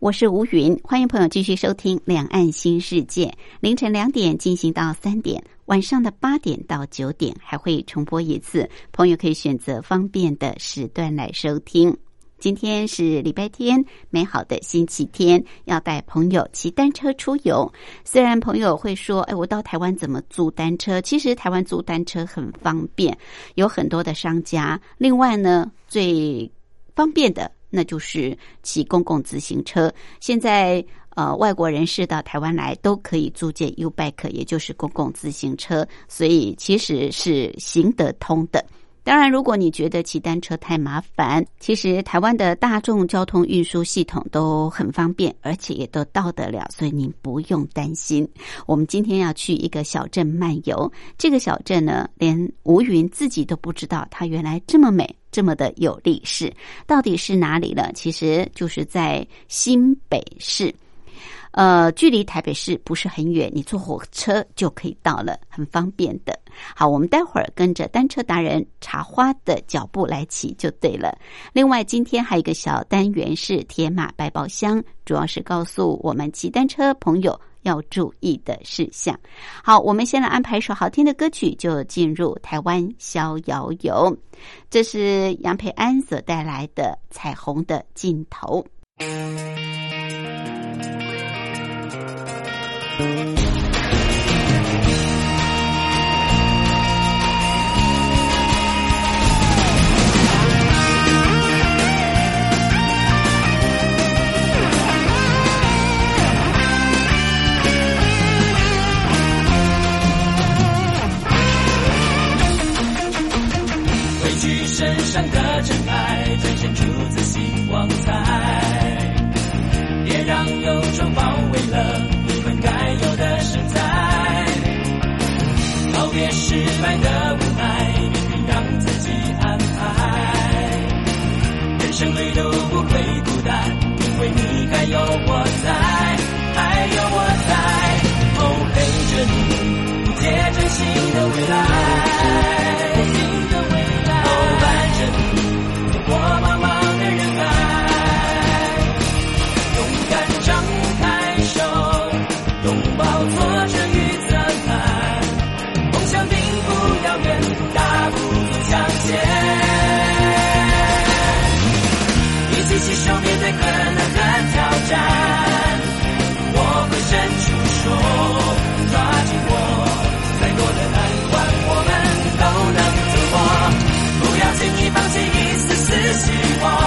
我是吴云，欢迎朋友继续收听《两岸新世界》。凌晨两点进行到三点，晚上的八点到九点还会重播一次，朋友可以选择方便的时段来收听。今天是礼拜天，美好的星期天，要带朋友骑单车出游。虽然朋友会说：“哎，我到台湾怎么租单车？”其实台湾租单车很方便，有很多的商家。另外呢，最方便的。那就是骑公共自行车。现在呃，外国人士到台湾来都可以租借 U bike，也就是公共自行车，所以其实是行得通的。当然，如果你觉得骑单车太麻烦，其实台湾的大众交通运输系统都很方便，而且也都到得了，所以您不用担心。我们今天要去一个小镇漫游，这个小镇呢，连吴云自己都不知道，它原来这么美，这么的有历史，到底是哪里呢？其实就是在新北市。呃，距离台北市不是很远，你坐火车就可以到了，很方便的。好，我们待会儿跟着单车达人茶花的脚步来骑就对了。另外，今天还有一个小单元是铁马百宝箱，主要是告诉我们骑单车朋友要注意的事项。好，我们先来安排一首好听的歌曲，就进入台湾逍遥游。这是杨培安所带来的《彩虹的尽头》。上的尘埃，展现出自信光彩，别让忧愁包围了你们。该有的身材，告别失败的无奈，命运让自己安排。人生旅途不会孤单，因为你还有山我会伸出手抓紧我再多的难关我们都能走过不要轻易放弃一丝丝希望。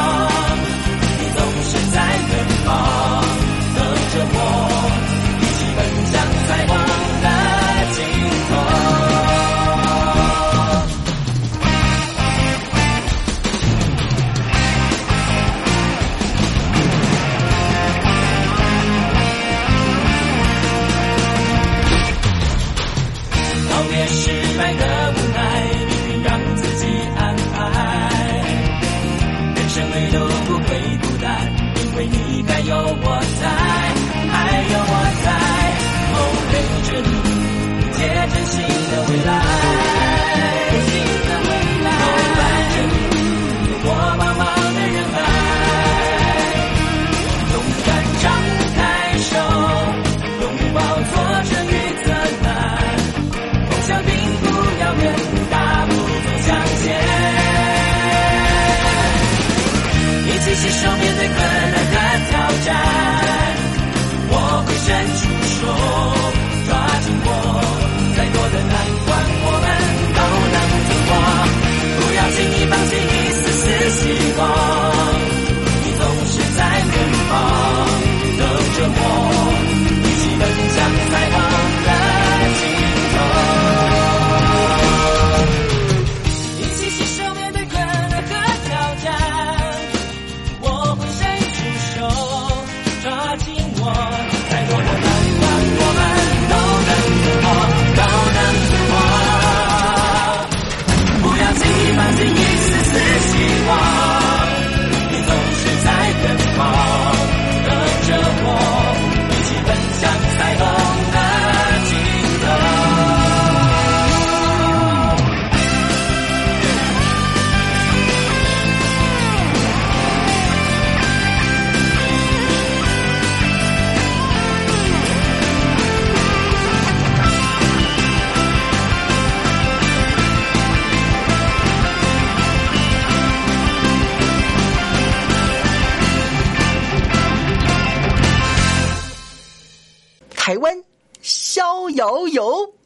有有。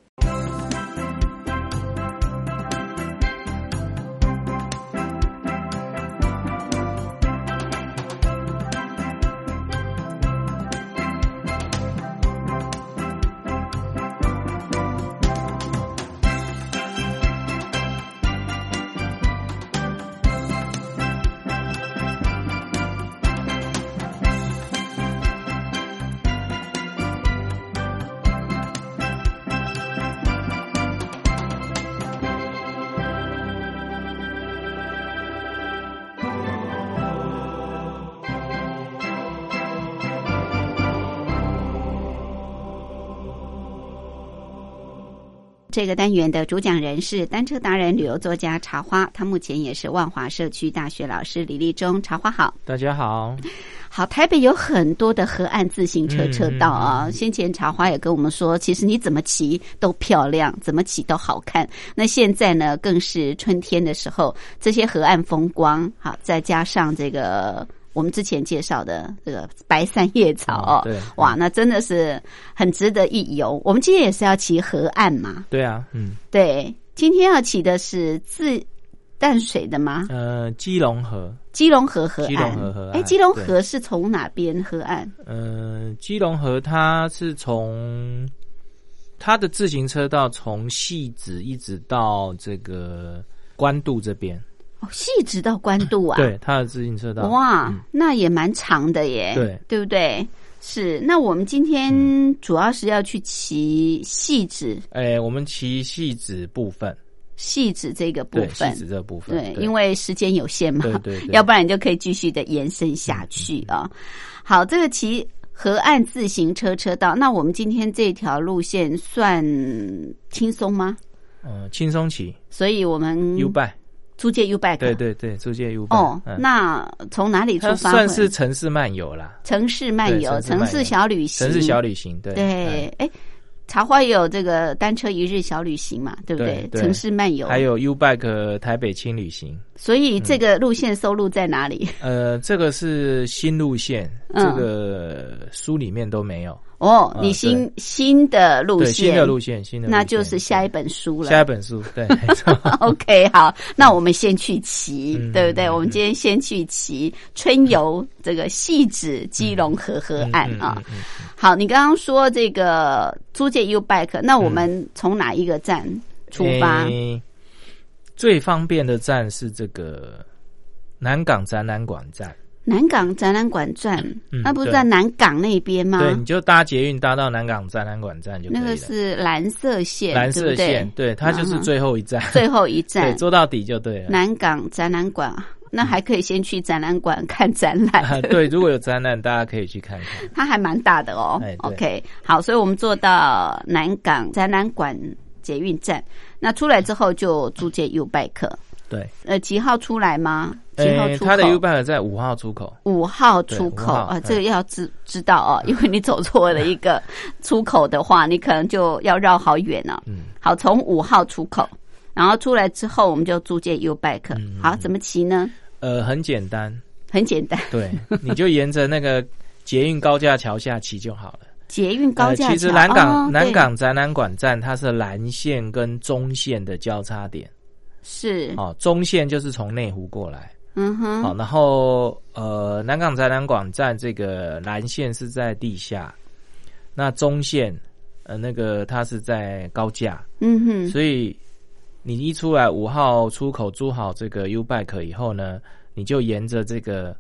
这个单元的主讲人是单车达人、旅游作家茶花，他目前也是万华社区大学老师李立忠。茶花好，大家好。好，台北有很多的河岸自行车车道啊。嗯先前茶花也跟我们说，其实你怎么骑都漂亮，怎么骑都好看。那现在呢，更是春天的时候，这些河岸风光，好，再加上这个。我们之前介绍的这个白山叶草哦，对哇，那真的是很值得一游。我们今天也是要骑河岸嘛，对啊，嗯，对，今天要骑的是自淡水的吗？呃，基隆河，基隆河河岸。基隆河河岸哎，基隆河是从哪边河岸？呃，基隆河它是从它的自行车道从戏子一直到这个关渡这边，哦，细直到关渡啊？对，它的自行车道。哇，嗯那也蛮长的耶。对，对不对？是。那我们今天主要是要去骑细指哎，我们骑细子部分，细指这个部，分细。子这部分，对，因为时间有限嘛，对 要不然你就可以继续的延伸下去啊。好，这个骑河岸自行车车道，那我们今天这条路线算轻松吗？呃，轻松骑所以我们 U 租借 U bike，对对对，租借 U bike，哦，嗯那从哪里出发？算是城市漫游啦，城市漫游、城市小旅行、城市小旅行，对对，嗯哎，茶花也有这个单车一日小旅行嘛，对不对？对对城市漫游，还有 U bike 台北轻旅行。所以这个路线收录在哪里？呃，这个是新路线，嗯这个书里面都没有。哦，呃你新新的路，线，新的路线，新的那就是下一本书了。下一本书，对，没错 OK，好，那我们先去骑，嗯对不对？嗯我们今天先去骑春游这个戏子基隆河河岸啊。好，你刚刚说这个租借 U bike，那我们从哪一个站出发？诶最方便的站是这个南港展览馆站，南港展览馆站，嗯那不是在南港那边吗？对，你就搭捷运搭到南港展览馆站就可以了。那个是蓝色线，蓝色对对线，对，它就是嗯最后一站，最后一 对，站，坐到底就对了。南港展览馆。那还可以先去展览馆看展览，啊 对，如果有展览，大家可以去看看。它还蛮大的哦。哎 OK，好，所以我们坐到南港展览馆捷运站，那出来之后就租借 U bike，对，呃，几号出来吗？几号出口？诶它的 U bike 在五号出口。五号出口号啊，嗯这个要知知道哦，因为你走错了一个出口的话，你可能就要绕好远了。嗯，好，从五号出口，然后出来之后，我们就租借 U bike。嗯好，怎么骑呢？呃，很简单，很简单，对，你就沿着那个捷运高架桥下骑就好了。捷运高架其实南港、哦南港展览馆站它是蓝线跟中线的交叉点，对是，哦，中线就是从内湖过来，嗯哼，好、然后呃，南港展览馆站这个蓝线是在地下，那中线呃那个它是在高架，嗯哼，所以你一出来五号出口租好这个 U bike 以后呢，你就沿着这个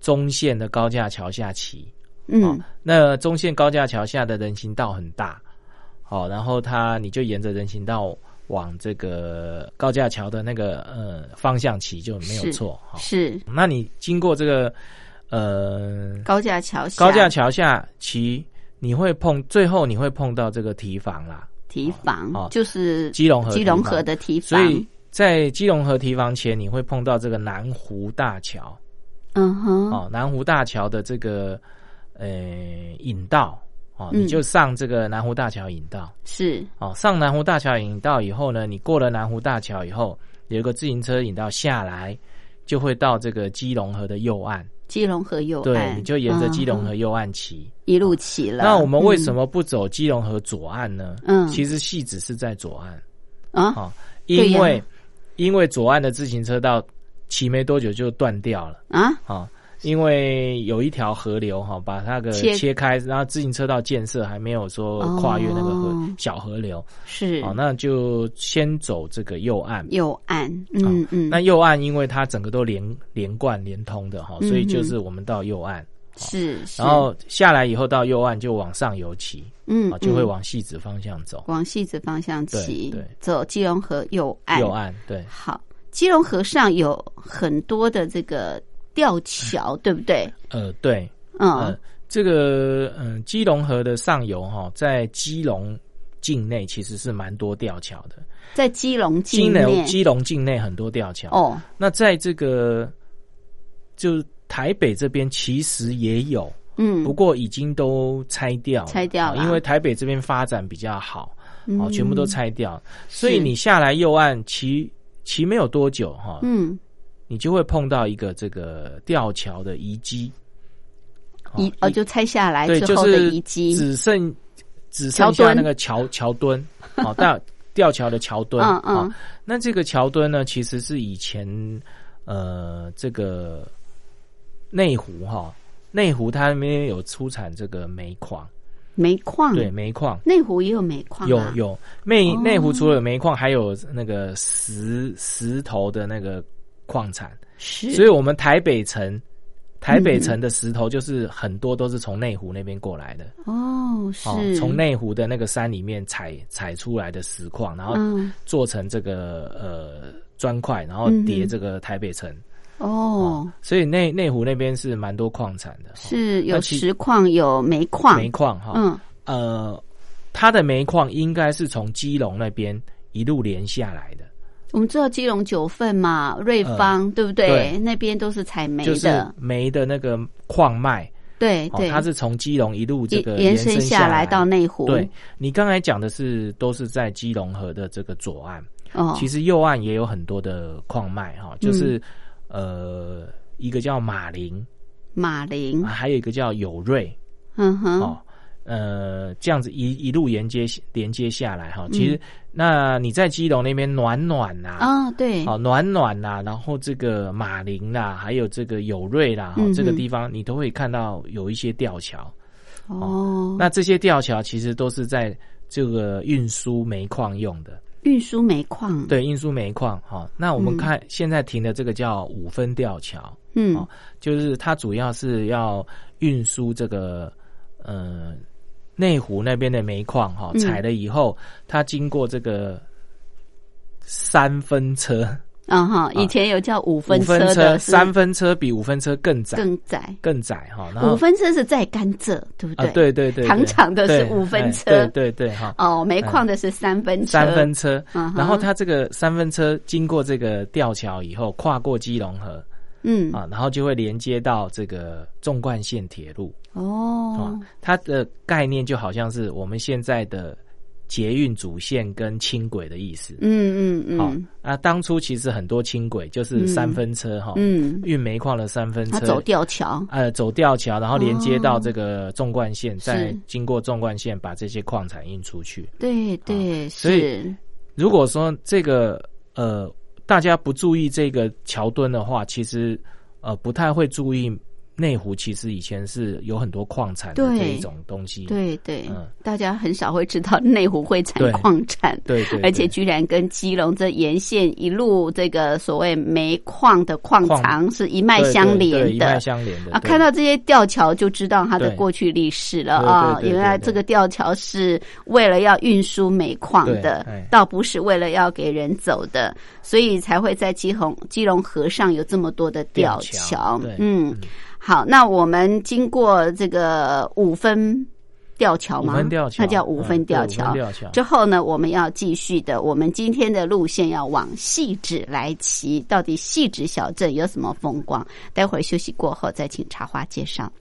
中线的高架桥下骑。嗯。那中线高架桥下的人行道很大，好，然后它你就沿着人行道往这个高架桥的那个呃方向骑就没有错。哈，是那你经过这个呃高架桥下，高架桥下骑，你会碰最后你会碰到这个堤防啦，堤防哦，就是基隆河基隆河的堤防，所以在基隆河堤防前你会碰到这个南湖大桥。嗯哼，哦，南湖大桥的这个呃引道哦，嗯你就上这个南湖大桥引道是哦。上南湖大桥引道以后呢，你过了南湖大桥以后，有一个自行车引道下来，就会到这个基隆河的右岸，基隆河右岸对，你就沿着基隆河嗯右岸骑。一路骑了。那我们为什么？不走基隆河左岸呢？嗯其实戏子是在左岸啊，哦，因为因为左岸的自行车道骑没多久就断掉了啊，啊。因为有一条河流哈，把那个切切开，然后自行车道建设还没有说跨越那个河、哦小河流，是。哦，那就先走这个右岸。右岸，嗯嗯，那右岸因为它整个都连连贯连通的哈，嗯所以就是我们到右岸，是，是。然后下来以后到右岸就往上游骑，嗯啊，就会嗯。往戏子方向走。往戏子方向骑对对，走基隆河右岸。右岸对，好，基隆河上有很多的这个吊桥，对不对？呃，对，嗯。呃，这个嗯，基隆河的上游哈，在基隆境内其实是蛮多吊桥的。在基隆基境内。隆基隆境内很多吊桥。哦，那在这个就台北这边其实也有，嗯，不过已经都拆掉了，拆掉了。啊因为台北这边发展比较好，哦，嗯全部都拆掉，所以你下来右岸骑骑没有多久哈，嗯你就会碰到一个这个吊桥的遗迹，遗哦就拆下来对，之后的就是遗迹，只剩只剩下那个桥桥墩，哦，吊吊桥的桥墩，嗯嗯哦，那这个桥墩呢，其实是以前呃这个内湖哈，内湖它那边有出产这个煤矿，煤矿，对，煤矿。内湖也有煤矿、啊，有有内哦内湖除了有煤矿，还有那个石石头的那个矿产，是，所以我们台北城台北城的石头就是很多都是从内湖那边过来的，哦哦，是从内湖的那个山里面采采出来的石矿，然后嗯。做成这个呃砖块，然后叠这个台北城。哦。所以内内湖那边是蛮多矿产的，哦。是有石矿有煤矿，煤矿哈，嗯。呃，它的煤矿应该是从基隆那边一路连下来的，我们知道基隆九份嘛，瑞芳、对不对？对。那边都是采煤就是的，煤的那个矿脉，哦，对。对，它是从基隆一路这个延伸伸下来来。到内湖，对你刚才讲的是都是在基隆河的这个左岸，哦，其实右岸也有很多的矿脉哈，就是、呃一个叫马林、马林。啊，，还有一个叫友瑞。嗯哼，哦。呃，这样子一一路连接连接下来哈，嗯。其实、那你在基隆那边暖暖呐、啊，对，好暖暖呐、然后这个马林啦，还有这个友瑞啦，哈、这个地方你都会看到有一些吊桥。哦，那这些吊桥其实都是在这个运输煤矿用的，运输煤矿，，对，运输煤矿。哈、那我们嗯。看现在停的这个叫五分吊桥，嗯。哦就是它主要是要运输这个呃内湖那边的煤矿哈，嗯。采了以后，它经过这个三分车，啊哈，以前有叫五分车，车的，是？三分车比五分车更窄，更窄，更窄哈。然后五分车是在甘蔗，对不啊，对对对，对。长长的是五分哎车对对对哈。哦，煤矿的是三分车，三分车，嗯然后它这个三分车经过这个吊桥以后，跨过基隆河嗯，啊，然后就会连接到这个纵贯线铁路。啊哦，。它的概念就好像是我们现在的捷运主线跟轻轨的意思。嗯嗯好嗯啊，当初其实很多轻轨就是三分车哈，嗯，运煤矿的三分车，他走吊桥，呃，走吊桥，然后连接到哦这个纵贯线，再是经过纵贯线把这些矿产运出去。对对，所以，如果说这个呃大家不注意这个桥墩的话，其实呃不太会注意内湖其实以前是有很多矿产的对这一种东西。对对嗯，大家很少会知道内湖会产对矿产。对对，而且居然跟基隆这沿线一路这个所谓煤矿的矿藏是一脉对相对对一脉连的相连的啊！看到这些吊桥就知道它的对过去历史了啊！原来对这个吊桥是为了要运输煤矿的哎，倒不是为了要给人走的，所以才会在基隆基隆河上有这么多的吊吊桥。嗯，好，那我们经过这个五分吊桥吗？五分吊桥，它叫五。分吊桥。之后呢，我们要继续的，我们今天的路线要往细致来骑。到底细致小镇有什么风光？待会儿休息过后再请茶花介绍。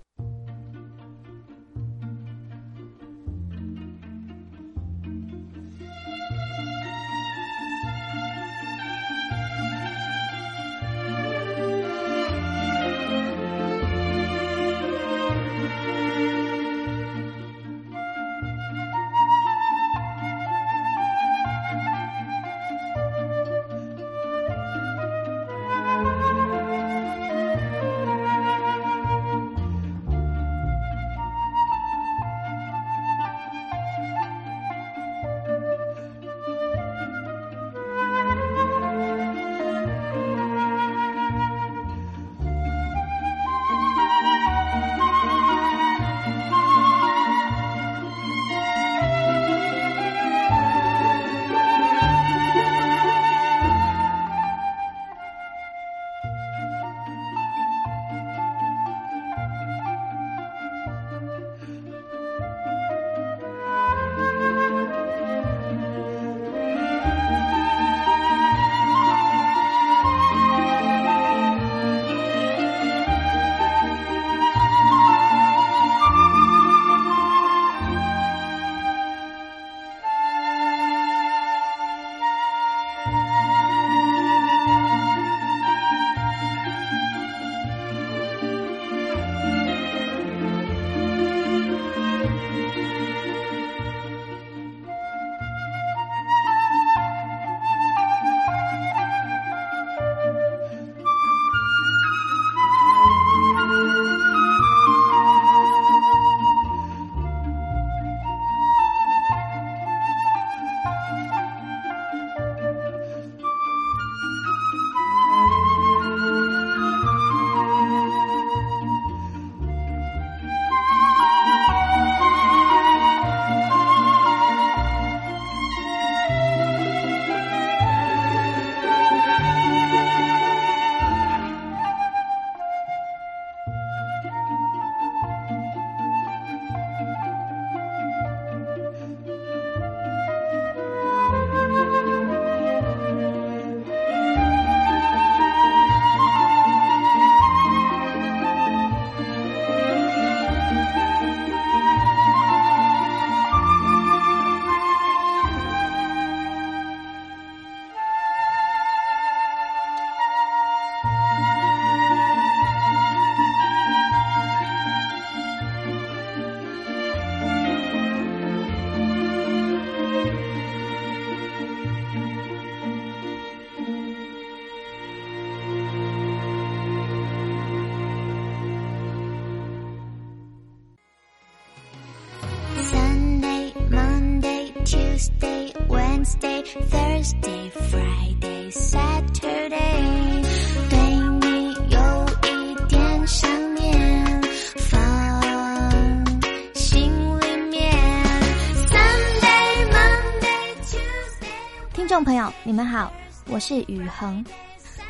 众朋友，你们好，我是雨恒。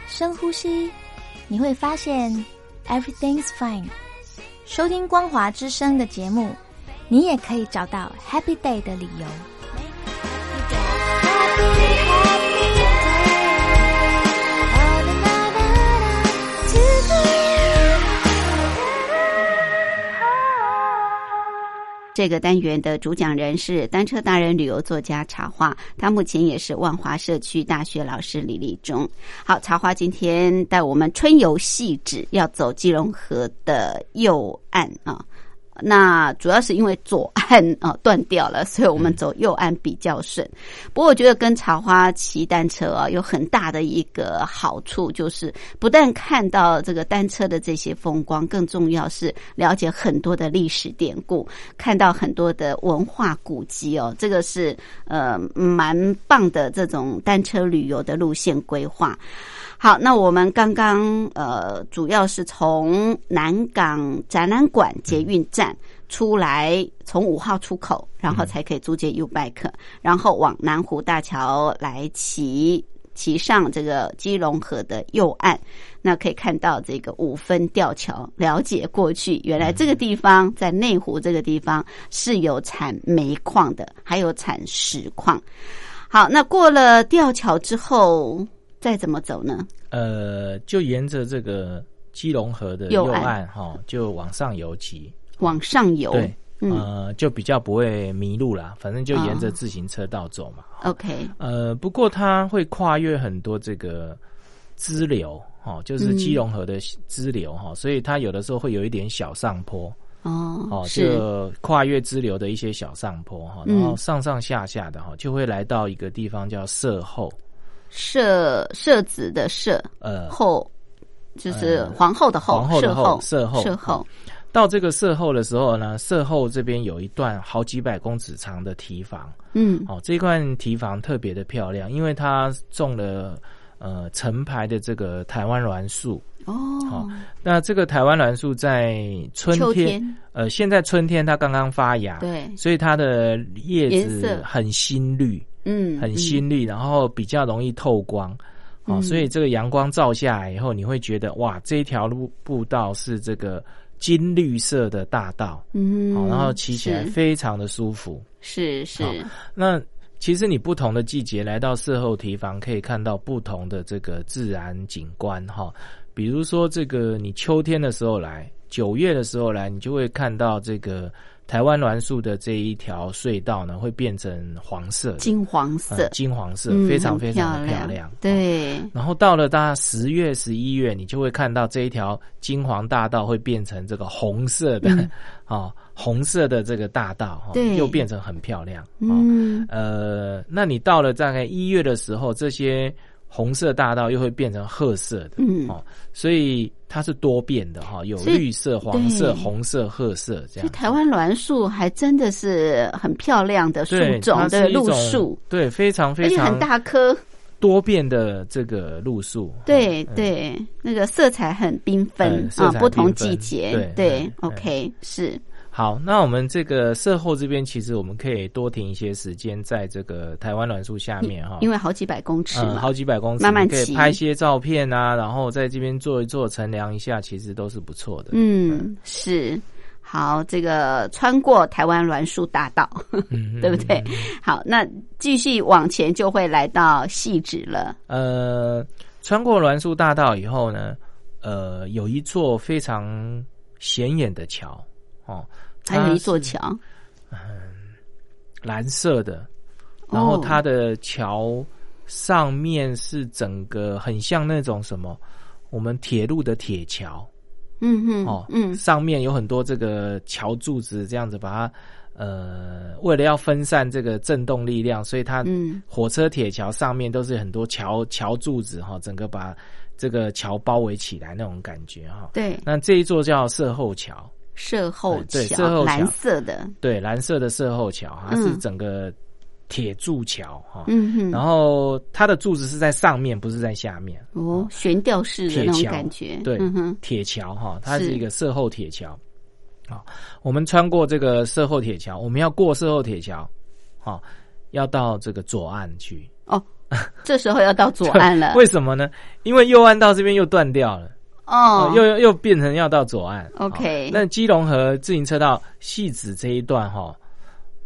深呼吸，你会发现 everything's fine。收听光华之声的节目。你也可以找到 Happy Day 的理由。这个单元的主讲人是单车达人、旅游作家茶花，他目前也是万华社区大学老师李立忠。好，茶花今天带我们春游细致，要走基隆河的右岸啊。那主要是因为左岸啊 断掉了，所以我们走右岸比较顺。不过我觉得跟茶花骑单车啊有很大的一个好处，就是不但看到这个单车的这些风光，更重要是了解很多的历史典故，看到很多的文化古迹哦。这个是呃蛮棒的这种单车旅游的路线规划。好，那我们刚刚呃，主要是从南港展览馆捷运站出来，从五号出口，然后才可以租借 U bike，然后往南湖大桥来骑，骑上这个基隆河的右岸，那可以看到这个五分吊桥，了解过去原来这个地方在内湖这个地方是有产煤矿的，还有产石矿。好，那过了吊桥之后。再怎么走呢？呃，就沿着这个基隆河的右岸哈，就往上游骑。往上游，对，呃，就比较不会迷路啦。反正就沿着自行车道走嘛。OK。呃，不过它会跨越很多这个支流哈，就是基隆河的支流哈，所以它有的时候会有一点小上坡。哦。哦，就跨越支流的一些小上坡哈，然后上上下下的哈，就会来到一个地方叫社后。社社子的社，呃，后就是皇后的后，皇后的后，社后，社后。到这个社后的时候呢，社后这边有一段好几百公尺长的堤防，嗯，哦，这段堤防特别的漂亮，因为它种了呃成排的这个台湾栾树。哦，好，那这个台湾栾树在春天，呃，现在春天它刚刚发芽，对，所以它的叶子很新绿。嗯，很新绿，然后比较容易透光，哦，所以这个阳光照下来以后，你会觉得哇，这一条路步道是这个金绿色的大道，嗯，好，然后骑起来非常的舒服，是是。那其实你不同的季节来到事后提防，可以看到不同的这个自然景观哈，比如说这个你秋天的时候来，九月的时候来，你就会看到这个。台湾栾树的这一条隧道呢，会变成黄色，金黄呃色，金黄色，嗯非常非常的漂漂亮。哦对，然后到了大概十月、十一月，你就会看到这一条金黄大道会变成这个红色的，嗯 哦，红色的这个大道，哦对又变成很漂亮。哦，嗯，呃，那你到了大概一月的时候，这些红色大道又会变成褐色的，嗯。哦，所以它是多变的哈、有绿色、黄色、红色、褐色这样。所以台湾栾树还真的是很漂亮的树，种它的路树，对，非常非常很大棵，多变的这个路树。对嗯对，那个色彩很缤纷啊不同季节，对，OK，是，好，那我们这个售后这边，其实我们可以多停一些时间在这个台湾栾树下面哈，因为好几百公尺嗯，好几百公尺，慢慢可以拍一些照片啊，然后在这边做一做乘凉一下，其实都是不错的。嗯，是。好，这个穿过台湾栾树大道，嗯，对不对？好，那继续往前就会来到细致了。呃，穿过栾树大道以后呢，呃，有一座非常显眼的桥哦，还有一座桥，嗯蓝色的，然后哦它的桥上面是整个很像那种什么，我们铁路的铁桥。嗯哼，哦，嗯，上面有很多这个桥柱子，这样子把它呃，为了要分散这个震动力量，所以它嗯。火车铁桥上面都是很多桥桥柱子哈，整个把这个桥包围起来那种感觉哈。对，那这一座叫射后桥，射后桥，蓝色的，对，蓝色的射后桥，它是嗯整个铁柱桥哈。嗯哼，然后它的柱子是在上面，不是在下面。哦，悬吊式的那种感觉，对铁桥哈，它是是一个射后铁桥。啊，我们穿过这个射后铁桥，我们要过射后铁桥，好，要到这个左岸去。哦，这时候要到左岸了，为什么呢？因为右岸到这边又断掉了，哦，又又又变成要到左岸。OK 好那基隆河自行车道戏子这一段哈，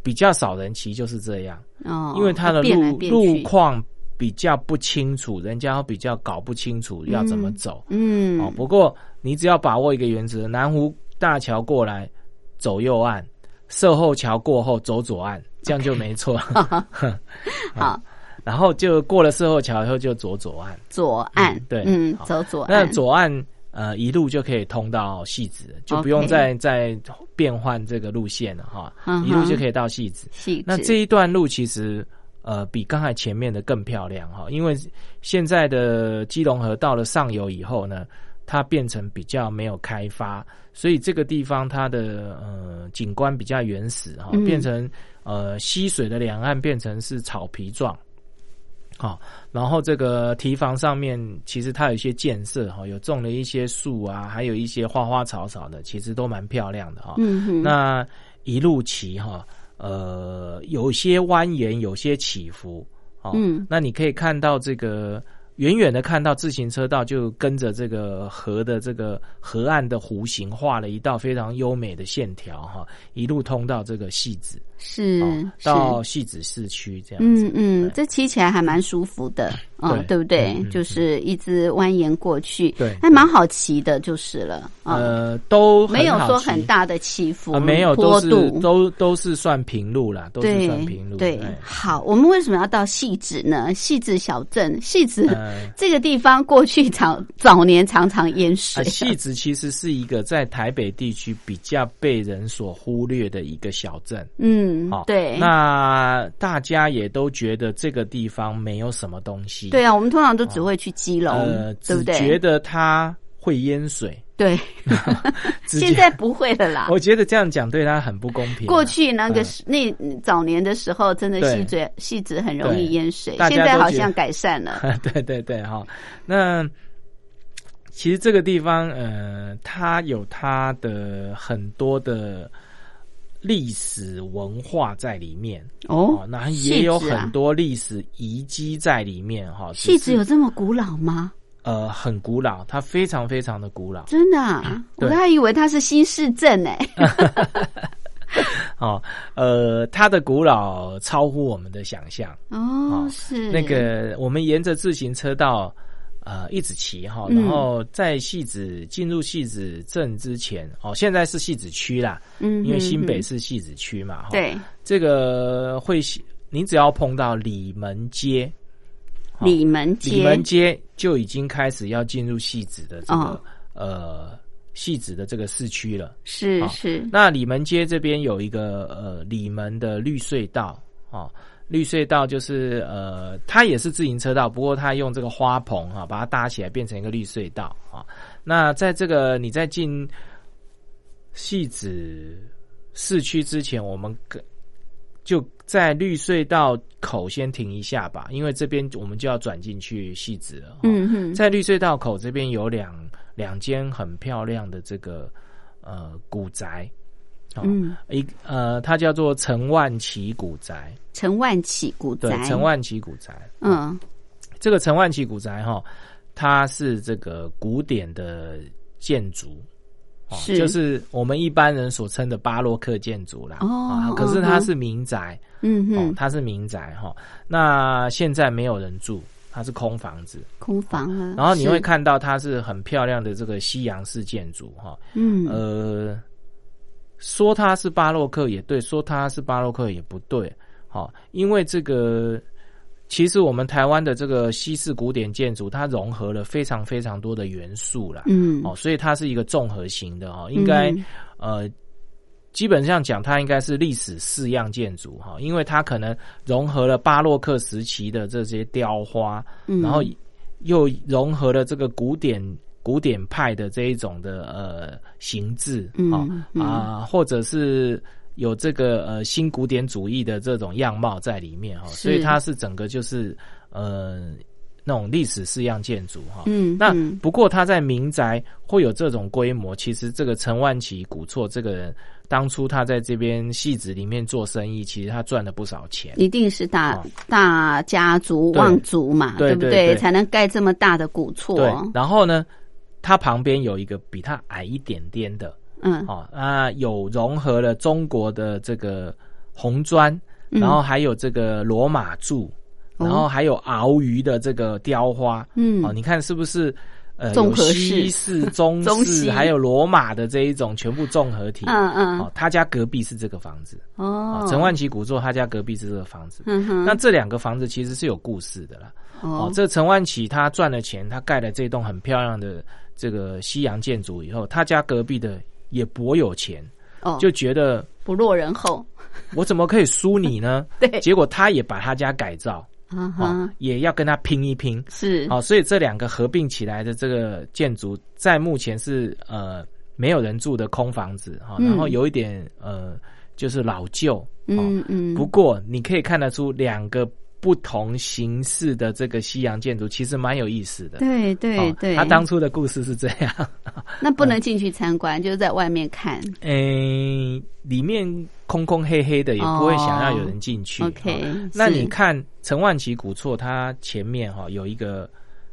比较少人骑，就是这样，哦，因为它的路路，况比较不清楚，人家比较搞不清楚要怎么走。嗯，哦，不过你只要把握一个原则，南湖大桥过来走右岸，售后桥过后走左岸，这样就没错。好，然后就过了售后桥以后就左左岸，左岸嗯，对嗯，好走左那，左岸呃一路就可以通到戏子，就不用再再变换这个路线了哈，一路就可以到戏子。细致那这一段路其实呃比刚才前面的更漂亮哈，因为现在的基隆河到了上游以后呢，它变成比较没有开发，所以这个地方它的呃景观比较原始哈，嗯。变成呃溪水的两岸变成是草皮状。好，然后这个堤防上面其实它有一些建设哈，有种了一些树啊，还有一些花花草草的，其实都蛮漂亮的哈。嗯哼，那一路骑哈，呃，有些蜿蜒，有些起伏，哦，嗯。那你可以看到这个远远的看到自行车道就跟着这个河的这个河岸的弧形画了一道非常优美的线条哈，一路通到这个戏子，是哦，到戏子市区这样子。嗯，嗯，这骑起来还蛮舒服的，嗯，对对不对？就是一直蜿蜒过去，对还蛮好骑的，就是了，嗯，呃，都没有说很大的起伏，啊，没有，都是坡度。都都是算平路啦，都是算平路，对哎，好，我们为什么要到细致呢？细致小镇，细致、呃。这个地方过去常早年常常淹水啊，，戏子其实是一个在台北地区比较被人所忽略的一个小镇。嗯好，，对，那大家也都觉得这个地方没有什么东西，对啊，我们通常都只会去基隆，呃，对不对？觉得它会淹水。对，现在不会了啦。我觉得这样讲对他很不公平啊。过去那个嗯那早年的时候，真的对细嘴细子很容易淹水，现在好像改善了。对对对，哈，那其实这个地方，呃，它有它的很多的历史文化在里面哦，那也有很多历史遗迹在里面哈。只戏子有这么古老吗？呃很古老，它非常非常的古老真的啊，我对还以为它是新市镇哎。哦。呃，它的古老超乎我们的想象。哦，是那个我们沿着自行车道，呃一子旗哈，嗯然后在戏子进入戏子镇之前哦，现在是戏子区啦，嗯，因为新北嗯是戏子区嘛哈，对这个会你只要碰到里门街。哦里门街，里门街就已经开始要进入戏子的这个、哦呃戏子的这个市区了。好是是，那里门街这边有一个呃里门的绿隧道哦，绿隧道就是呃它也是自行车道，不过它用这个花棚哈、把它搭起来变成一个绿隧道啊、那在这个你在进戏子市区之前，我们跟就在绿隧道口先停一下吧，因为这边我们就要转进去戏子了。哦嗯哼，在绿隧道口这边有两两间很漂亮的这个呃古宅，哦、嗯，一呃它叫做陈万奇古宅，陈万奇古对宅，，陈万奇古宅，嗯这个陈万奇古宅哈、它是这个古典的建筑。哦是就是我们一般人所称的巴洛克建筑啦，哦啊，可是它是民宅，哦嗯哼，，它是民宅哈。那现在没有人住，它是空房子。空房啊，然后你会看到它是很漂亮的这个西洋式建筑哈。嗯呃，说它是巴洛克也对，说它是巴洛克也不对。好，因为这个其实我们台湾的这个西式古典建筑，它融合了非常非常多的元素啦。嗯哦，所以它是一个综合型的哈，应该、嗯呃，基本上讲它应该是历史式样建筑哈，因为它可能融合了巴洛克时期的这些雕花，嗯然后又融合了这个古典古典派的这一种的呃形制嗯啊、嗯啊，或者是。有这个呃新古典主义的这种样貌在里面哈，是所以它是整个就是呃那种历史式样建筑哈。嗯，那嗯不过他在民宅会有这种规模，其实这个陈万奇古厝这个人，当初他在这边戏子里面做生意，其实他赚了不少钱。一定是大、哦大家族望族嘛，不对对对才能盖这么大的古厝。对，然后呢，他旁边有一个比它矮一点点的嗯，哦那，有融合了中国的这个红砖，嗯然后还有这个罗马柱，哦然后还有鳌鱼的这个雕花。嗯哦，你看是不是？呃，有西式式、中式，还有罗马的这一种全部综合体。嗯嗯哦，他家隔壁是这个房子。哦哦，陈万奇古厝他家隔壁是这个房子。嗯哼，那这两个房子其实是有故事的啦。哦哦，这陈万奇他赚了钱，他盖了这栋很漂亮的这个西洋建筑以后，他家隔壁的也颇有钱，哦。就觉得不落人后，我怎么可以输你呢？对。结果他也把他家改造，啊哦哈，，也要跟他拼一拼。是。好、所以这两个合并起来的这个建筑，在目前是呃没有人住的空房子哈、嗯。然后有一点呃就是老旧，哦、嗯嗯，不过你可以看得出两个不同形式的这个西洋建筑其实蛮有意思的。对对哦对，他当初的故事是这样，那不能进去参观，就是在外面看。诶、里面空空黑黑的，也不会想要有人进去。哦 OK，哦那你看陈万奇古厝，它前面哈、有一个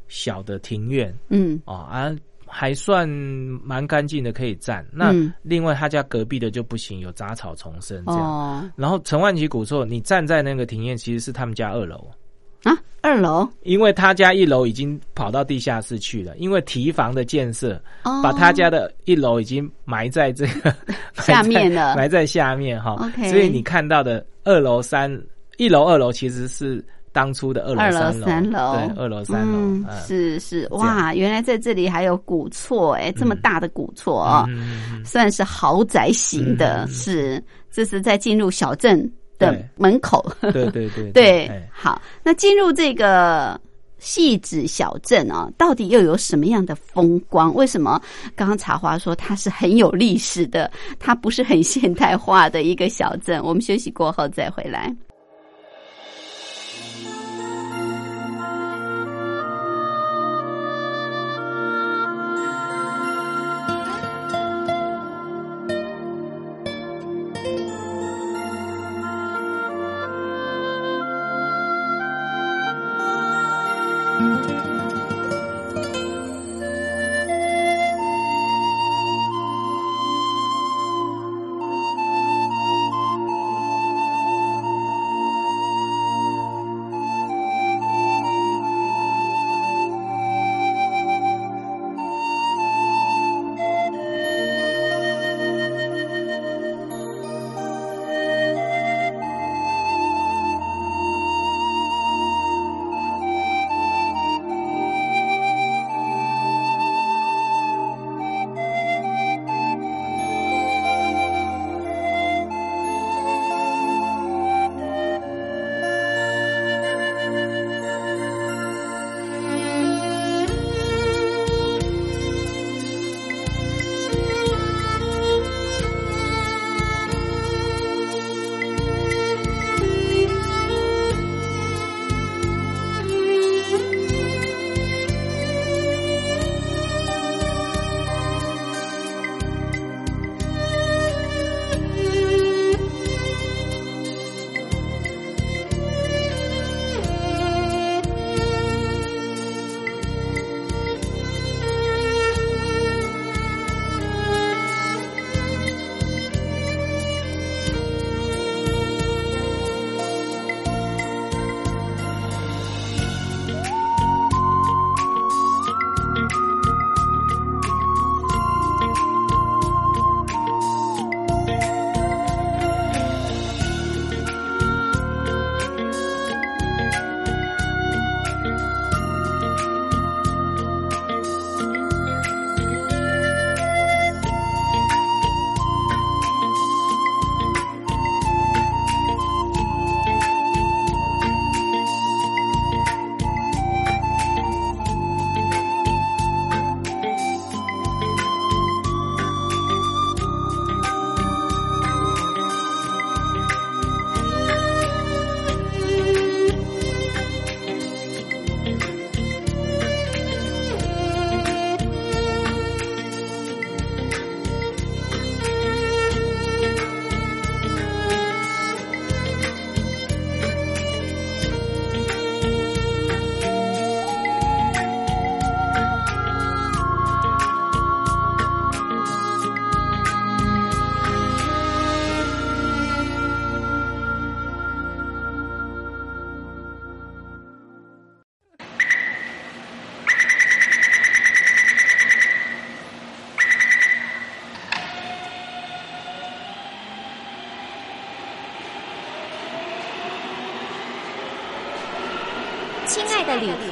小的庭院，嗯哦啊，还算蛮干净的，可以站。那嗯。另外他家隔壁的就不行，有杂草丛生这样。哦。然后陈万吉古厝，你站在那个庭院，其实是他们家二楼，啊，二楼？因为他家一楼已经跑到地下室去了，因为提防的建设，哦，把他家的一楼已经埋在这个 下面了。埋在下面哈。所以你看到的二楼、三一楼、二楼其实是当初的二楼、二楼三楼，三楼。对，二楼、三楼，嗯，嗯。是是，哇，原来在这里还有古厝，哎，这么大的古厝哦，算是豪宅型的，嗯是，这是在进入小镇的门口，嗯对对对 好，那进入这个戏子小镇啊，到底又有什么样的风光？为什么刚刚茶花说它是很有历史的，它不是很现代化的一个小镇？我们休息过后再回来。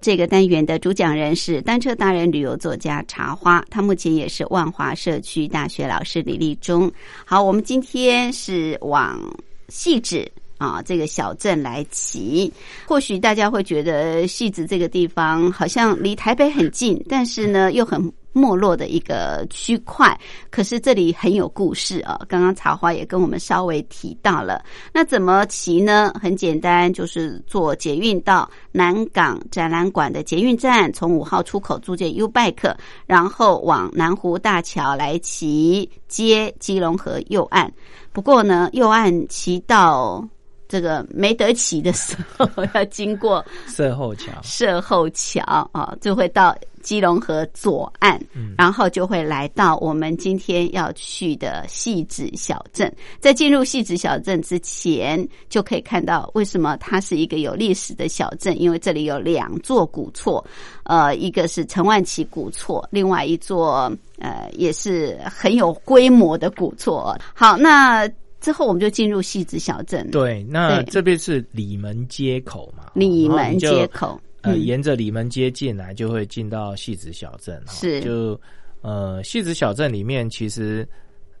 这个单元的主讲人是单车达人、旅游作家茶花，他目前也是万华社区大学老师李立忠。好，我们今天是往细致啊这个小镇来骑。或许大家会觉得细子这个地方好像离台北很近，但是呢又很没落的一个区块。可是这里很有故事啊！刚刚茶花也跟我们稍微提到了。那怎么骑呢？很简单，就是坐捷运到南港展览馆的捷运站，从五号出口租借 U Bike，然后往南湖大桥来骑，接基隆河右岸。不过呢，右岸骑到这个没得骑的时候，要经过社后桥，社后桥啊，就会到基隆河左岸，然后就会来到我们今天要去的戏子小镇。在进入戏子小镇之前，就可以看到为什么它是一个有历史的小镇，因为这里有两座古厝，呃，一个是陈万琪古厝，另外一座呃也是很有规模的古厝。好，那之后我们就进入戏子小镇。对，那对这边是里门街口嘛，里门街口，呃，嗯沿着里门街进来，就会进到戏子小镇。哈是就呃，戏子小镇里面其实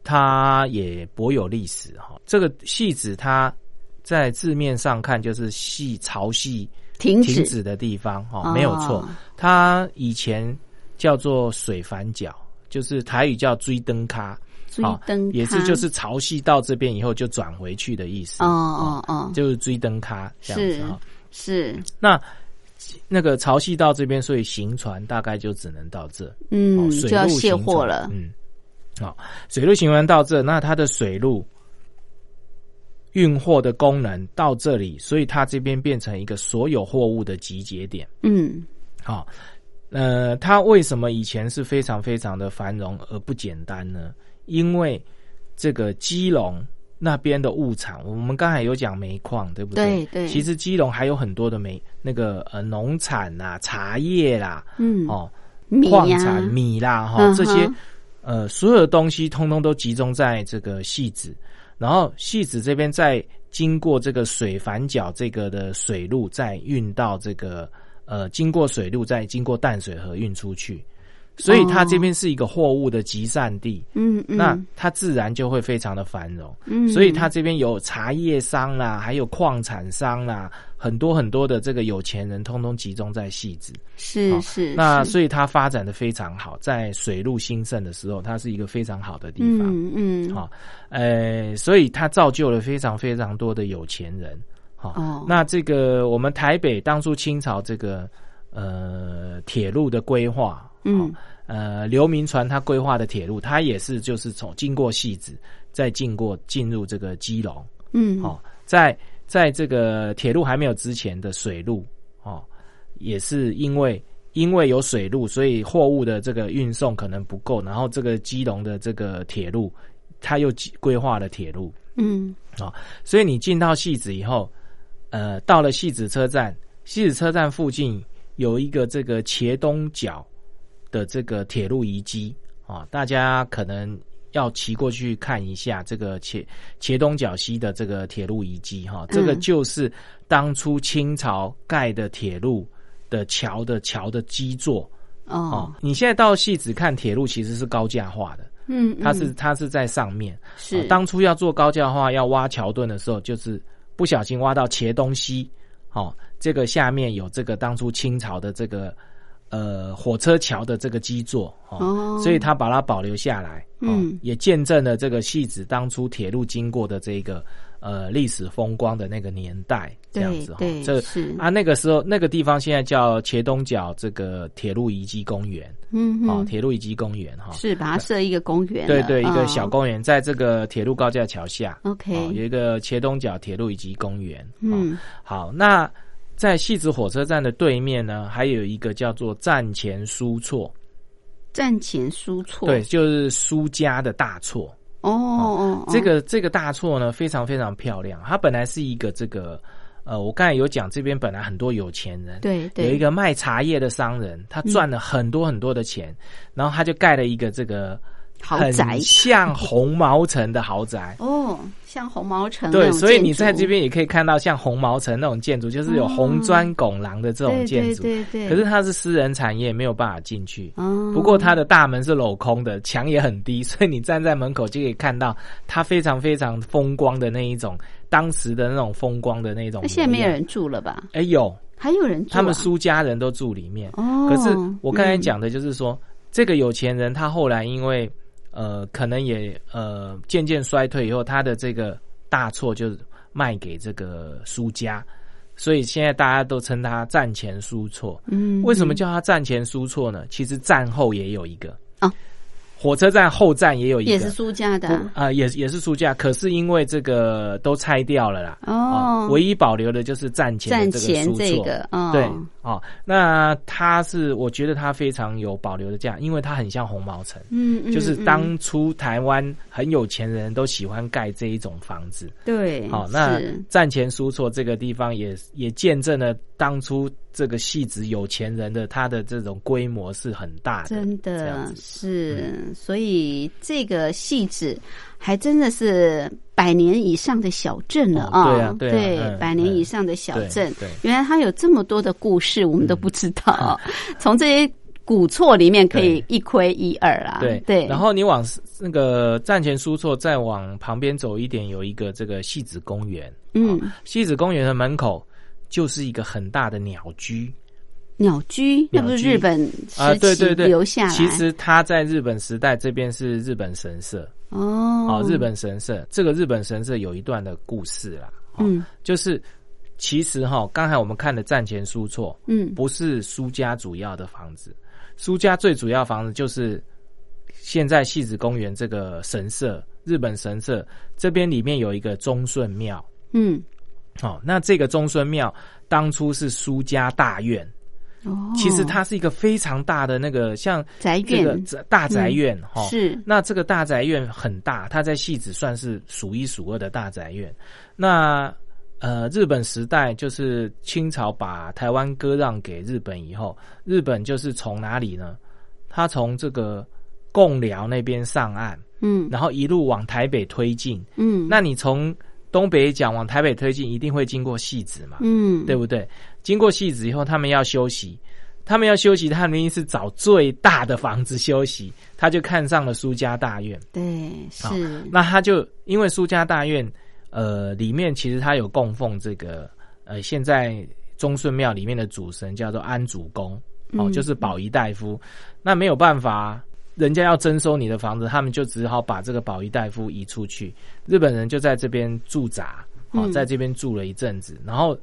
它也颇有历史哈。这个戏子它在字面上看就是戏潮汐停止停止的地方哈，哦没有错。它以前叫做水反角，就是台语叫追灯咖。追好灯也是就是潮汐到这边以后就转回去的意思。哦哦哦，就是追灯咖这样子是哈。是那那个潮汐到这边，所以行船大概就只能到这，嗯，哦水就要卸路行船货了。嗯，好、水路行船到这，那它的水路运货的功能到这里，所以它这边变成一个所有货物的集结点。嗯好、呃，它为什么以前是非常非常的繁荣而不简单呢？因为这个基隆那边的物产，我们刚才有讲煤矿，对不对？对其实基隆还有很多的煤，那个呃农产啦、茶叶啦，嗯，哦，矿产米啦，哈、这些呃所有的东西，通通都集中在这个戏子，然后戏子这边再经过这个水反角这个的水路，再运到这个呃经过水路，再经过淡水河运出去，所以它这边是一个货物的集散地。嗯嗯，那它自然就会非常的繁荣，嗯所以它这边有茶叶商啦，还有矿产商啦，很多很多的这个有钱人，通通集中在戏子。是是，是那所以它发展的非常好，在水路兴盛的时候，它是一个非常好的地方。嗯嗯好、呃，所以它造就了非常非常多的有钱人。好、哦那这个我们台北当初清朝这个呃铁路的规划，嗯。呃刘铭传他规划的铁路，它也是就是从经过戏子，再经过进入这个基隆。嗯。哦，在在这个铁路还没有之前的水路哦，也是因为因为有水路，所以货物的这个运送可能不够，然后这个基隆的这个铁路，它又规划了铁路，嗯。哦，所以你进到戏子以后，呃，到了戏子车站，戏子车站附近有一个这个茄东角的这个铁路遗迹啊、大家可能要骑过去看一下这个茄茄东角西的这个铁路遗迹哈、这个嗯就是当初清朝盖的铁路的桥的桥的基座哦。哦，你现在到戏子看铁路其实是高架化的，嗯，它是嗯它是在上面。是。哦当初要做高架化要挖桥墩的时候，就是不小心挖到茄东西，哦，这个下面有这个当初清朝的这个呃火车桥的这个基座，哦，哦。所以他把它保留下来，哦、嗯。也见证了这个戏子当初铁路经过的这个呃历史风光的那个年代，这样子哈、这是。啊那个时候那个地方现在叫茄东角这个铁路遗迹公园，哦，嗯哦铁路遗迹公园哈。是把它设一个公园了，对对，一个哦。小公园，在这个铁路高架桥下，OK。哦有一个茄东角铁路遗迹公园。哦，嗯。好，那在戏子火车站的对面呢，还有一个叫做站前书错，站前书错，对，就是苏家的大错。哦哦，哦这个这个大错呢，非常非常漂亮。它本来是一个这个，呃，我刚才有讲，这边本来很多有钱人，对对，有一个卖茶叶的商人，他赚了很多很多的钱，然后他就盖了一个这个豪宅很像红毛城的豪宅。哦，像红毛城对，所以你在这边也可以看到像红毛城那种建筑，就是有红砖拱廊的这种建筑。对对对对，可是它是私人产业，没有办法进去。哦，不过它的大门是镂空的，墙也很低，所以你站在门口就可以看到它非常非常风光的那一种，当时的那种风光的那种。那现在没有人住了吧？哎有，还有人住、啊？他们苏家人都住里面。哦，可是我刚才嗯讲的就是说，这个有钱人他后来因为呃，可能也呃渐渐衰退以后，他的这个大错就卖给这个输家，所以现在大家都称他战前输错。嗯，为什么叫他战前输错呢？其实战后也有一个哦，火车站后站也有一个，也是苏家的啊、啊、也也是苏家，可是因为这个都拆掉了啦。哦。啊，唯一保留的就是站前战的这个前这。个哦，对，哦，那它是我觉得它非常有保留的价，因为它很像红毛城，嗯，嗯就是嗯当初台湾很有钱人都喜欢盖这一种房子。对，好、那站前苏错这个地方也也见证了当初这个戏子有钱人的他的这种规模是很大的，真的子是，所以这个戏子还真的是百年以上的小镇了哦对啊对啊嗯百年以上的小对镇，对。原来它有这么多的故事，我们都不知道。从这些古错里面可以一窥一二啊。对对，然后你往那个站前书错，再往旁边走一点，有一个这个戏子公园。嗯，戏子公园的门口就是一个很大的鸟居。鸟居那不是日本啊，对对对，留下来？其实它在日本时代这边是日本神社。哦。哦，日本神社。这个日本神社有一段的故事啦。哦嗯。就是其实哈、刚才我们看的战前苏错，嗯。不是苏家主要的房子，苏家最主要房子就是现在戏子公园这个神社，日本神社这边里面有一个忠顺庙。嗯哦，那这个中孙庙当初是苏家大院，哦，其实它是一个非常大的那个像宅这个院大宅院哈、哦是那这个大宅院很大，它在戏子算是数一数二的大宅院。那呃，日本时代就是清朝把台湾割让给日本以后，日本就是从哪里呢？他从这个贡寮那边上岸，嗯然后一路往台北推进。嗯那你从东北讲往台北推进，一定会经过戏子嘛，嗯对不对？经过戏子以后，他们要休息，他们要休息，他们一定是找最大的房子休息。他就看上了苏家大院，对是那他就因为苏家大院，呃，里面其实他有供奉这个，呃，现在忠顺庙里面的主神叫做安主公，哦，嗯就是保仪大夫。那没有办法，人家要征收你的房子，他们就只好把这个保仪大夫移出去。日本人就在这边驻扎，哦，嗯在这边住了一阵子。然后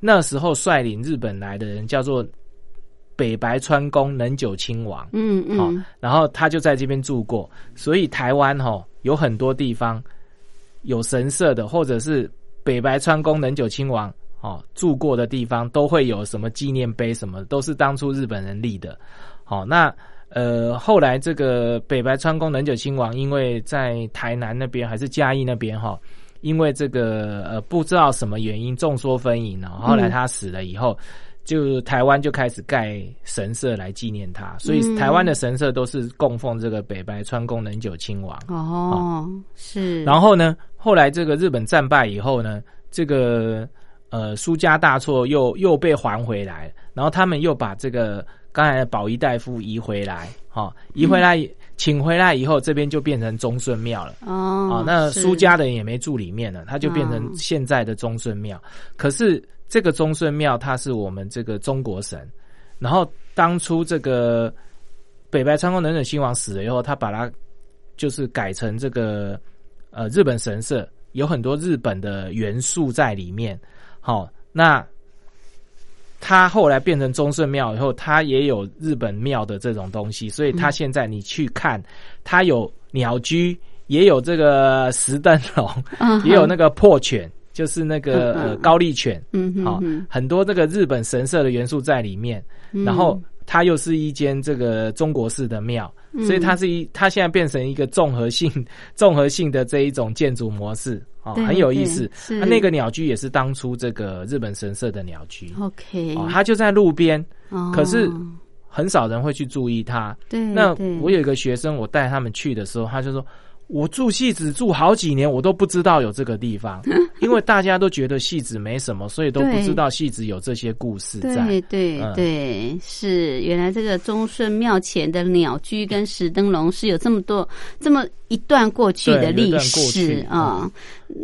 那时候率领日本来的人叫做北白川宫能久亲王，嗯好、嗯然后他就在这边住过，所以台湾哈、有很多地方有神社的，或者是北白川宫能久亲王哦住过的地方，都会有什么纪念碑，什么都是当初日本人立的。好、那呃后来这个北白川宫能久亲王，因为在台南那边还是嘉义那边哈、因为这个呃不知道什么原因众说纷纭哦，后来他死了以后。就台湾就开始盖神社来纪念他，所以嗯台湾的神社都是供奉这个北白川宫能久亲王。哦是，然后呢，后来这个日本战败以后呢，这个呃苏家大错又又被还回来，然后他们又把这个刚才的保仪大夫移回来，哈、移回来、请回来以后，这边就变成忠顺庙了。哦啊，那是苏家的人也没住里面了，它就变成哦现在的忠顺庙。可是这个忠顺庙，它是我们这个中国神。然后当初这个北白川宫能忍亲王死了以后，他把它就是改成这个呃日本神社，有很多日本的元素在里面。好、那他后来变成忠顺庙以后，它也有日本庙的这种东西，所以它现在你去看，它有鸟居，也有这个石灯笼，嗯也有那个破犬，就是那个呃高丽犬，嗯哼好、很多这个日本神社的元素在里面，嗯。然后它又是一间这个中国式的庙，嗯所以它是一它现在变成一个综合性 综合性的这一种建筑模式，哦，很有意思对。是啊那个鸟居也是当初这个日本神社的鸟居，OK，哦，它就在路边，哦可是很少人会去注意它。对，那我有一个学生，我带他们去的时候，他就说。我住戏子住好几年，我都不知道有这个地方，因为大家都觉得戏子没什么，所以都不知道戏子有这些故事在。对对嗯。对，是原来这个忠顺庙前的鸟居跟石灯笼是有这么多这么一段过去的历史啊、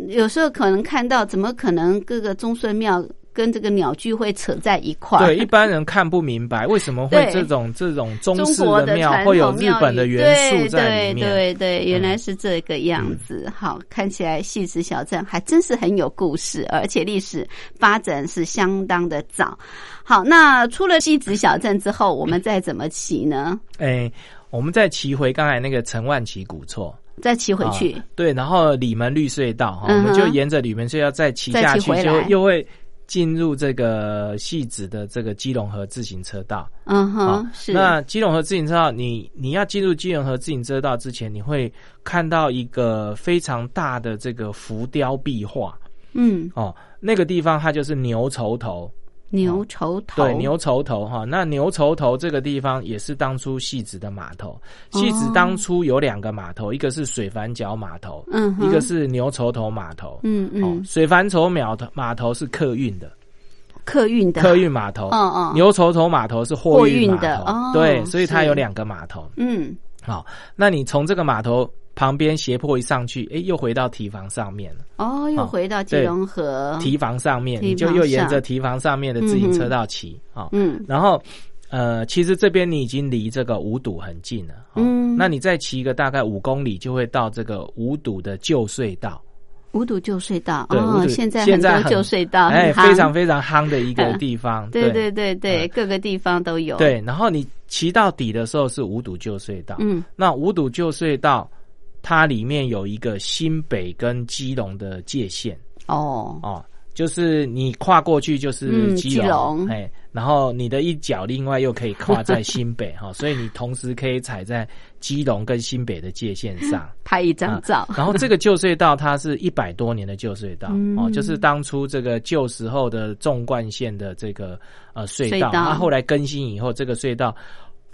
有时候可能看到，怎么可能各个忠顺庙跟这个鸟居会扯在一块儿？对，一般人看不明白为什么会对这种这种中中式国的庙传会有日本的元素在里面。嗯对对对，原来是这个样子。好，看起来戏子小镇还真是很有故事，而且历史发展是相当的早。好，那出了戏子小镇之后，我们再怎么骑呢？哎，我们再骑回刚才那个陈万奇古厝。再骑回去。啊对，然后里门绿隧道哈，嗯我们就沿着里门隧道再骑下去，就又会进入这个戏子的这个基隆河自行车道。嗯好哼，是那基隆河自行车道，你你要进入基隆河自行车道之前，你会看到一个非常大的这个浮雕壁画嗯哦，那个地方它就是牛稠头。牛稠头，对，牛稠头哈，那牛稠头这个地方也是当初戏子的码头。戏子哦当初有两个码头，一个是水帆角码头，嗯一个是牛稠头码头。嗯哦嗯，，水帆头码头码头是客运的，客运的客运码头。嗯嗯牛稠头码头是货货运。的哦对，所以它有两个码头。嗯好，那你从这个码头旁边斜坡一上去，哎，又回到堤防上面了。哦，又回到基对隆河，堤防上面，堤你就又沿着堤防上面的自行车道骑啊。嗯然后，呃，其实这边你已经离这个五堵很近了。哦嗯那你再骑个大概五公里，就会到这个五堵的旧隧道。五堵旧隧道对，哦，堵现在很多旧隧道，哎，非常非常夯的一个地方。对对对对，嗯各个地方都有。，对，然后你骑到底的时候是五堵旧隧道。嗯那五堵旧隧道，它里面有一个新北跟基隆的界限。哦，哦，就是你跨过去就是嗯基基隆。哎，然后你的一脚另外又可以跨在新北哈、所以你同时可以踩在基隆跟新北的界限上。拍一张照。然后这个旧隧道它是一百多年的旧隧道、嗯。哦，就是当初这个旧时候的纵贯线的这个呃隧道，隧道。它后来更新以后，这个隧道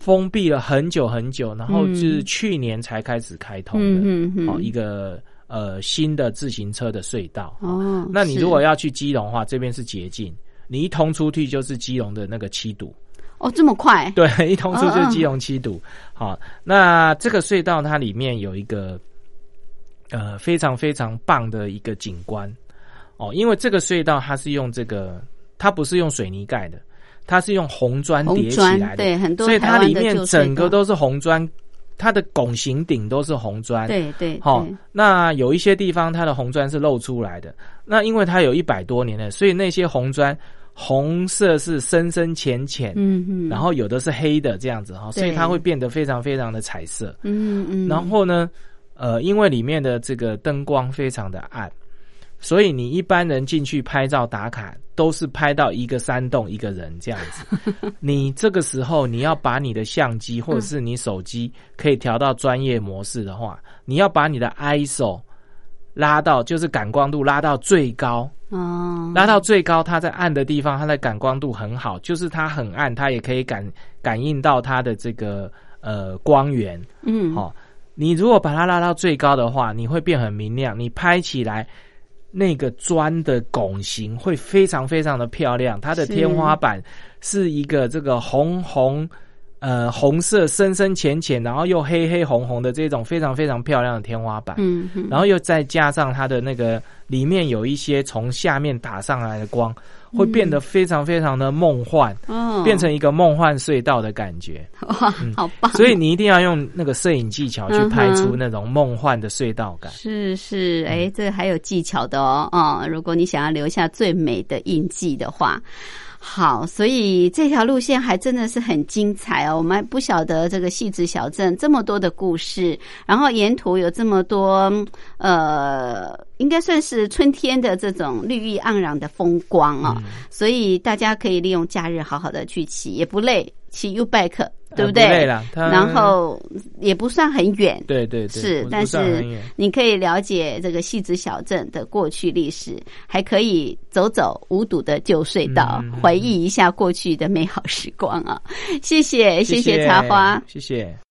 封闭了很久很久，然后是去年才开始开通的、嗯哦，一个呃新的自行车的隧道。哦，那你如果要去基隆的话，这边是捷径，你一通出去就是基隆的那个七堵。哦这么快，对，一通出嗯就是基隆七堵。好，那这个隧道它里面有一个呃非常非常棒的一个景观哦，因为这个隧道它是用这个，它不是用水泥盖的，它是用红砖叠起来的，对很多所以它里面整个都是红砖，它的拱形顶都是红砖。对对好、对，那有一些地方它的红砖是露出来的，那因为它有一百多年了，所以那些红砖红色是深深浅浅，嗯嗯，然后有的是黑的这样子哈，所以它会变得非常非常的彩色。嗯嗯，然后呢，呃，因为里面的这个灯光非常的暗，所以你一般人进去拍照打卡都是拍到一个山洞一个人这样子。你这个时候你要把你的相机或者是你手机可以调到专业模式的话，你要把你的 ISO 拉到就是感光度拉到最高，哦，拉到最高，它在暗的地方，它的感光度很好，就是它很暗，它也可以感感应到它的这个呃光源。嗯哦，你如果把它拉到最高的话，你会变很明亮，你拍起来那个砖的拱形会非常非常的漂亮，它的天花板是一个这个红红。呃，红色深深浅浅，然后又黑黑红红的这种非常非常漂亮的天花板，嗯嗯，然后又再加上它的那个里面有一些从下面打上来的光，会变得非常非常的梦幻，哦，变成一个梦幻隧道的感觉。哇，好棒，所以你一定要用那个摄影技巧去拍出那种梦幻的隧道感。是是，哎，这还有技巧的哦，啊、如果你想要留下最美的印记的话。好，所以这条路线还真的是很精彩哦。我们还不晓得这个细致小镇这么多的故事，然后沿途有这么多呃，应该算是春天的这种绿意盎然的风光啊、所以大家可以利用假日好好的去骑，也不累，骑 U bike 对不对？然后也不算很远，对对对，是但是你可以了解这个戏子小镇的过去历史，还可以走走无堵的旧隧道，回忆一下过去的美好时光啊！谢谢，谢谢茶花。谢谢。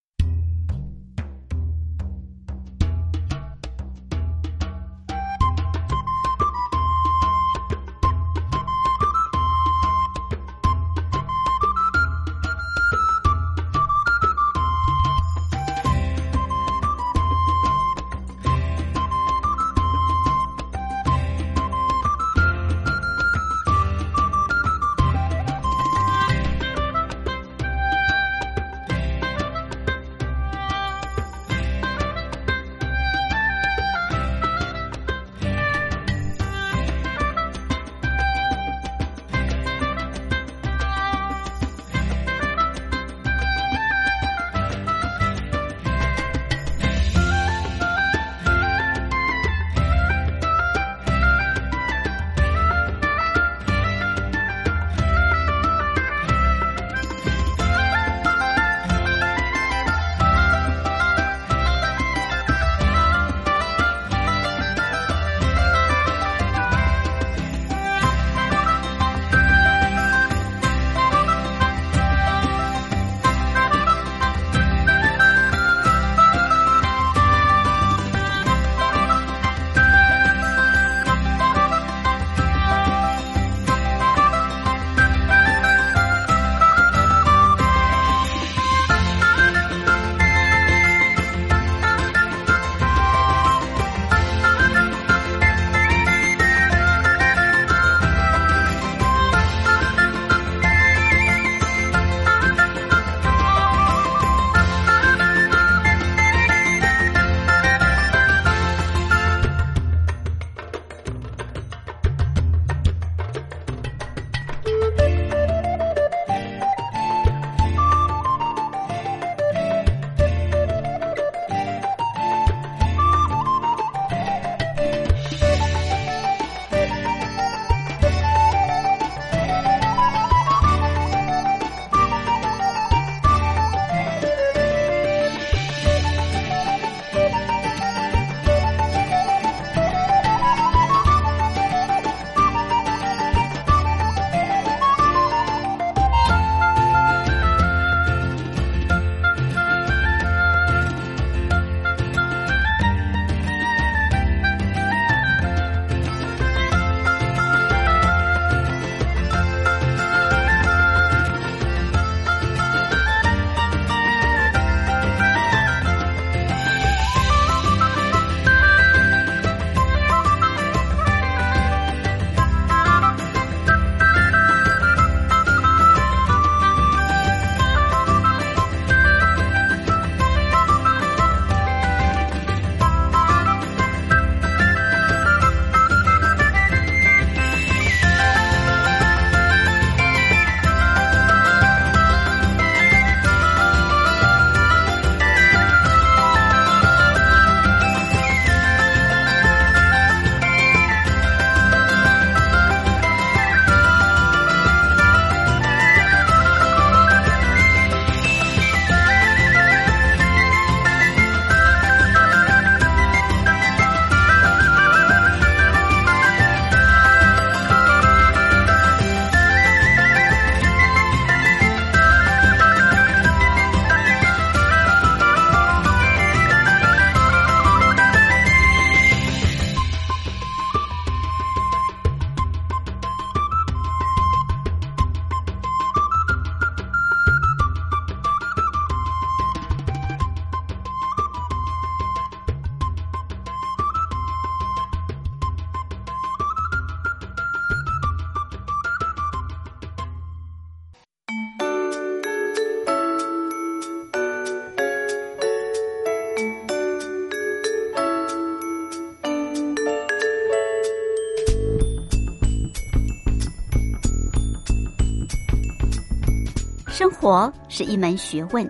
活是一门学问，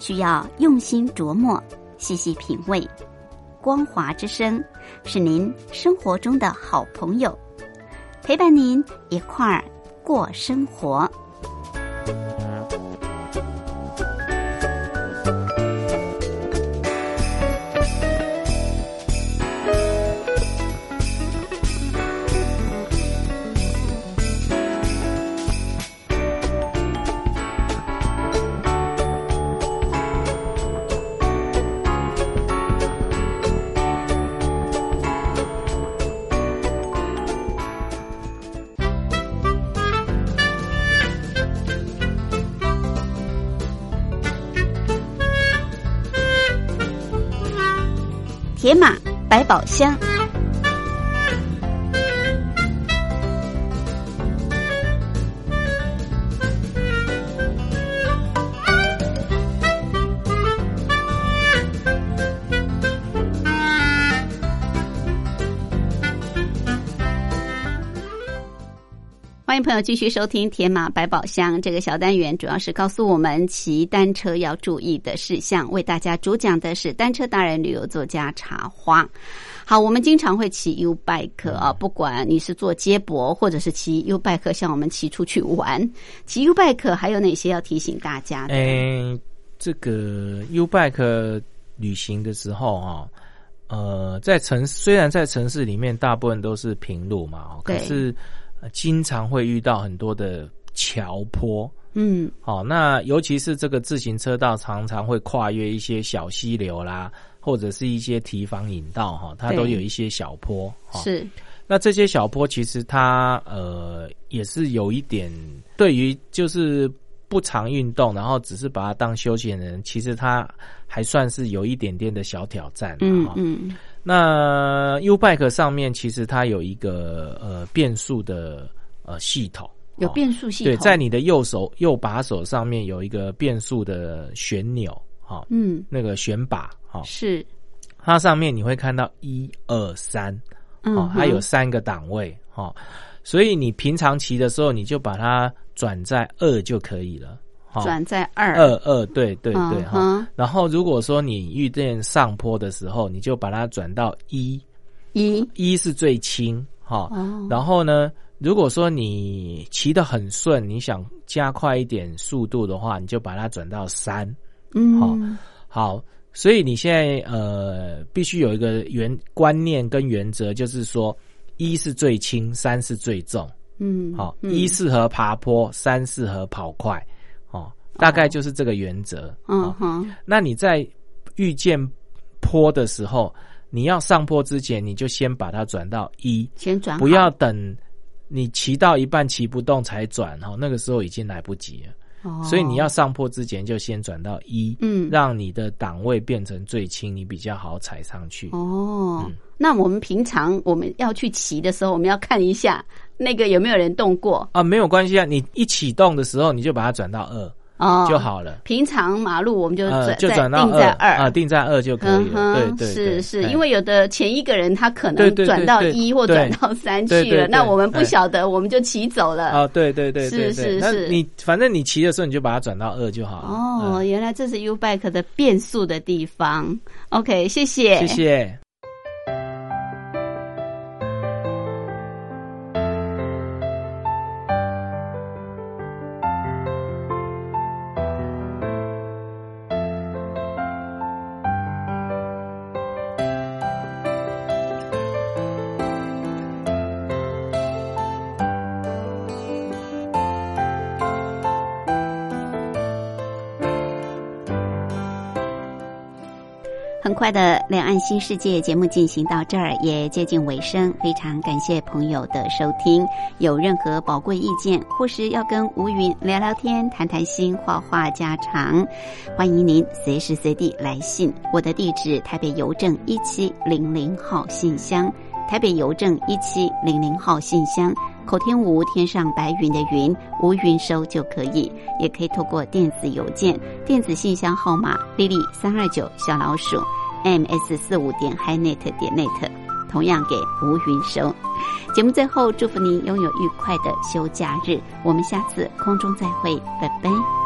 需要用心琢磨、细细品味。光华之声是您生活中的好朋友，陪伴您一块儿过生活。铁马百宝箱。欢迎朋友继续收听《铁马百宝箱》这个小单元，主要是告诉我们骑单车要注意的事项。为大家主讲的是单车达人、旅游作家茶花。好，我们经常会骑 U bike 啊，不管你是做接驳，或者是骑 U bike，像我们骑出去玩，骑 U bike 还有哪些要提醒大家的？诶，这个 U bike 旅行的时候啊，呃，在城虽然在城市里面大部分都是平路嘛，哦可是、呃经常会遇到很多的桥坡。嗯，好、那尤其是这个自行车道，常常会跨越一些小溪流啦，或者是一些堤防引道哈，它都有一些小坡哈。是。那这些小坡其实它呃也是有一点对于就是不常运动，然后只是把它当休闲人，其实它还算是有一点点的小挑战嗯嗯，那 U Bike 上面其实它有一个呃变速的呃系统，有哦。变速系统，对，在你的右手右把手上面有一个变速的旋钮，哈、嗯。那个旋把，哈、是。它上面你会看到一二三，嗯哦，它有三个档位，哈、所以你平常骑的时候，你就把它转在二就可以了，哈、转在二。二二，对对对，嗯哈、哼。然后如果说你遇见上坡的时候，你就把它转到一，一。一是最轻，哈、哦，然后呢，如果说你骑得很顺，你想加快一点速度的话，你就把它转到三。嗯。好好，所以你现在呃必须有一个原观念跟原则，就是说一是最轻，三是最重。嗯好、嗯。一适合爬坡，三适合跑快。哦，大概就是这个原则。哦嗯哼。那你在遇见坡的时候，你要上坡之前，你就先把它转到一，先转不要等你骑到一半骑不动才转哦，那个时候已经来不及了。哦。所以你要上坡之前就先转到一，嗯。让你的档位变成最轻，你比较好踩上去。哦，嗯。那我们平常我们要去骑的时候，我们要看一下那个有没有人动过。啊，没有关系啊，你一启动的时候你就把它转到二哦就。好了。平常马路我们就呃，转就转到定在二啊，定在二就可以了。嗯哼，对对对，是是，哎因为有的前一个人他可能转到一或转到三去了，那我们不哎晓得，我们就骑走了。啊，对对对是是是你反正你骑的时候你就把它转到二就好了。哦，嗯原来这是 U Bike 的变速的地方。OK，谢谢，谢谢。快的两岸新世界节目进行到这儿，也接近尾声。非常感谢朋友的收听。有任何宝贵意见，或是要跟吴云聊聊天、谈谈心、话话家常，欢迎您随时随地来信。我的地址：台北邮政一七零零号信箱，台北邮政一七零零号信箱。口天吴天上白云的云，吴云收就可以，也可以透过电子邮件，电子信箱号码 lily 三二九小老鼠 ms 四五点 highnet 点 net，同样给吴云收。节目最后祝福您拥有愉快的休假日，我们下次空中再会，拜拜。